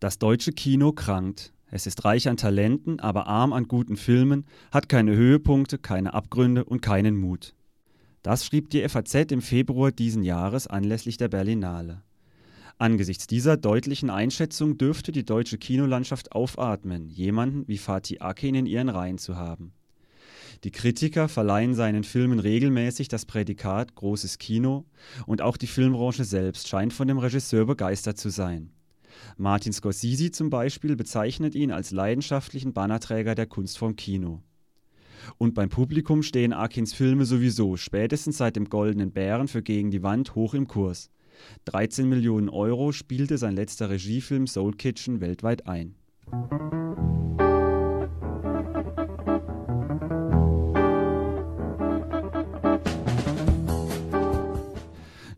Das deutsche Kino krankt. Es ist reich an Talenten, aber arm an guten Filmen, hat keine Höhepunkte, keine Abgründe und keinen Mut. Das schrieb die FAZ im Februar diesen Jahres anlässlich der Berlinale. Angesichts dieser deutlichen Einschätzung dürfte die deutsche Kinolandschaft aufatmen, jemanden wie Fatih Akin in ihren Reihen zu haben. Die Kritiker verleihen seinen Filmen regelmäßig das Prädikat großes Kino und auch die Filmbranche selbst scheint von dem Regisseur begeistert zu sein. Martin Scorsese zum Beispiel bezeichnet ihn als leidenschaftlichen Bannerträger der Kunstform Kino. Und beim Publikum stehen Akins Filme sowieso spätestens seit dem Goldenen Bären für Gegen die Wand hoch im Kurs. 13 Millionen Euro spielte sein letzter Regiefilm Soul Kitchen weltweit ein.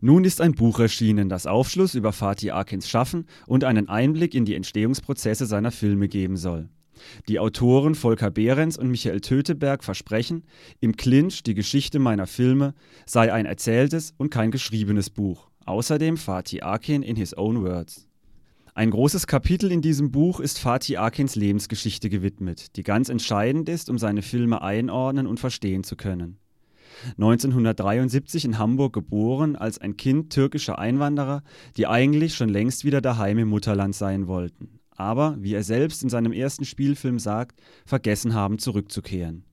Nun ist ein Buch erschienen, das Aufschluss über Fatih Akins Schaffen und einen Einblick in die Entstehungsprozesse seiner Filme geben soll. Die Autoren Volker Behrens und Michael Töteberg versprechen, im Clinch die Geschichte meiner Filme sei ein erzähltes und kein geschriebenes Buch. Außerdem Fatih Akin in his own words. Ein großes Kapitel in diesem Buch ist Fatih Akins Lebensgeschichte gewidmet, die ganz entscheidend ist, um seine Filme einordnen und verstehen zu können. 1973 in Hamburg geboren, als ein Kind türkischer Einwanderer, die eigentlich schon längst wieder daheim im Mutterland sein wollten, aber, wie er selbst in seinem ersten Spielfilm sagt, vergessen haben zurückzukehren.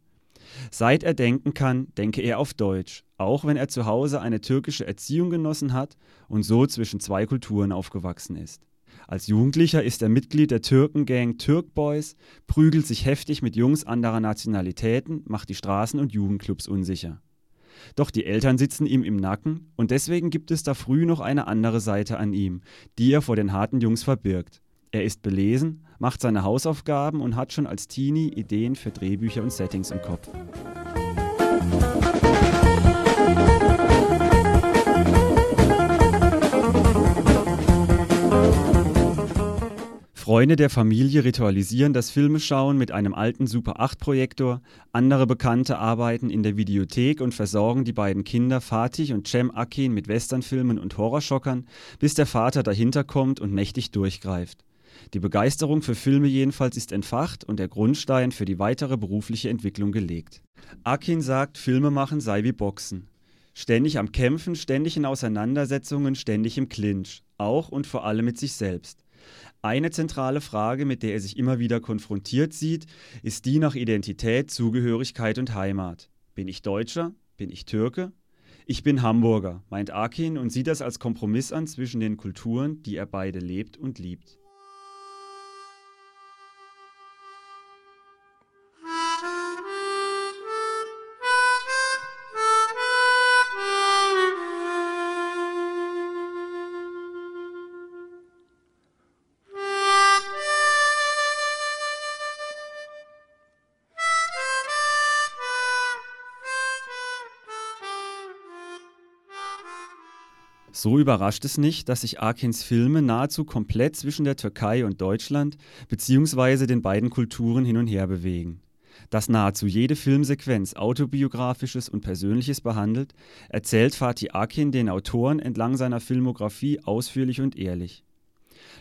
Seit er denken kann, denke er auf Deutsch, auch wenn er zu Hause eine türkische Erziehung genossen hat und so zwischen zwei Kulturen aufgewachsen ist. Als Jugendlicher ist er Mitglied der Türkengang Türk Boys, prügelt sich heftig mit Jungs anderer Nationalitäten, macht die Straßen und Jugendclubs unsicher. Doch die Eltern sitzen ihm im Nacken und deswegen gibt es da früh noch eine andere Seite an ihm, die er vor den harten Jungs verbirgt. Er ist belesen, macht seine Hausaufgaben und hat schon als Teenie Ideen für Drehbücher und Settings im Kopf. Freunde der Familie ritualisieren das Filmeschauen mit einem alten Super 8 Projektor, andere Bekannte arbeiten in der Videothek und versorgen die beiden Kinder Fatih und Cem Akin mit Westernfilmen und Horrorschockern, bis der Vater dahinter kommt und mächtig durchgreift. Die Begeisterung für Filme jedenfalls ist entfacht und der Grundstein für die weitere berufliche Entwicklung gelegt. Akin sagt, Filme machen sei wie Boxen. Ständig am Kämpfen, ständig in Auseinandersetzungen, ständig im Clinch, auch und vor allem mit sich selbst. Eine zentrale Frage, mit der er sich immer wieder konfrontiert sieht, ist die nach Identität, Zugehörigkeit und Heimat. Bin ich Deutscher? Bin ich Türke? Ich bin Hamburger, meint Akin und sieht das als Kompromiss an zwischen den Kulturen, die er beide lebt und liebt. So überrascht es nicht, dass sich Akins Filme nahezu komplett zwischen der Türkei und Deutschland bzw. den beiden Kulturen hin und her bewegen. Dass nahezu jede Filmsequenz autobiografisches und Persönliches behandelt, erzählt Fatih Akin den Autoren entlang seiner Filmografie ausführlich und ehrlich.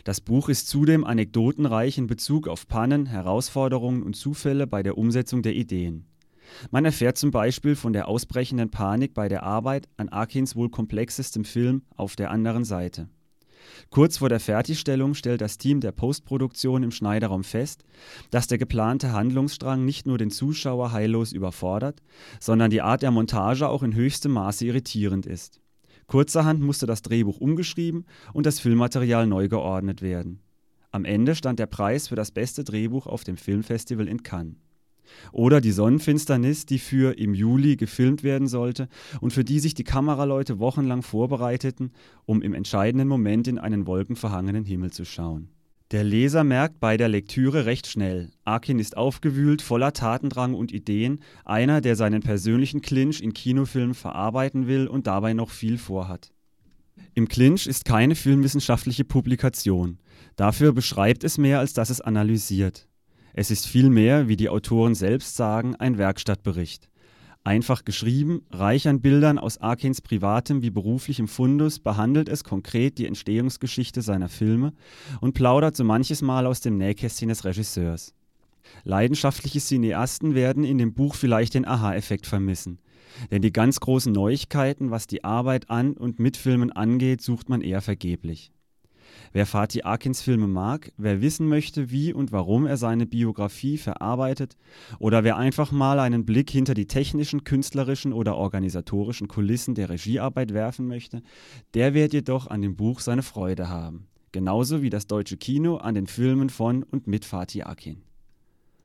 Das Buch ist zudem anekdotenreich in Bezug auf Pannen, Herausforderungen und Zufälle bei der Umsetzung der Ideen. Man erfährt zum Beispiel von der ausbrechenden Panik bei der Arbeit an Akins wohl komplexestem Film Auf der anderen Seite. Kurz vor der Fertigstellung stellt das Team der Postproduktion im Schneiderraum fest, dass der geplante Handlungsstrang nicht nur den Zuschauer heillos überfordert, sondern die Art der Montage auch in höchstem Maße irritierend ist. Kurzerhand musste das Drehbuch umgeschrieben und das Filmmaterial neu geordnet werden. Am Ende stand der Preis für das beste Drehbuch auf dem Filmfestival in Cannes. Oder die Sonnenfinsternis, die für im Juli gefilmt werden sollte und für die sich die Kameraleute wochenlang vorbereiteten, um im entscheidenden Moment in einen wolkenverhangenen Himmel zu schauen. Der Leser merkt bei der Lektüre recht schnell, Akin ist aufgewühlt, voller Tatendrang und Ideen, einer, der seinen persönlichen Clinch in Kinofilmen verarbeiten will und dabei noch viel vorhat. Im Clinch ist keine filmwissenschaftliche Publikation. Dafür beschreibt es mehr, als dass es analysiert. Es ist vielmehr, wie die Autoren selbst sagen, ein Werkstattbericht. Einfach geschrieben, reich an Bildern aus Arkins privatem wie beruflichem Fundus, behandelt es konkret die Entstehungsgeschichte seiner Filme und plaudert so manches Mal aus dem Nähkästchen des Regisseurs. Leidenschaftliche Cineasten werden in dem Buch vielleicht den Aha-Effekt vermissen. Denn die ganz großen Neuigkeiten, was die Arbeit an und mit Filmen angeht, sucht man eher vergeblich. Wer Fatih Akins Filme mag, wer wissen möchte, wie und warum er seine Biografie verarbeitet oder wer einfach mal einen Blick hinter die technischen, künstlerischen oder organisatorischen Kulissen der Regiearbeit werfen möchte, der wird jedoch an dem Buch seine Freude haben. Genauso wie das deutsche Kino an den Filmen von und mit Fatih Akin.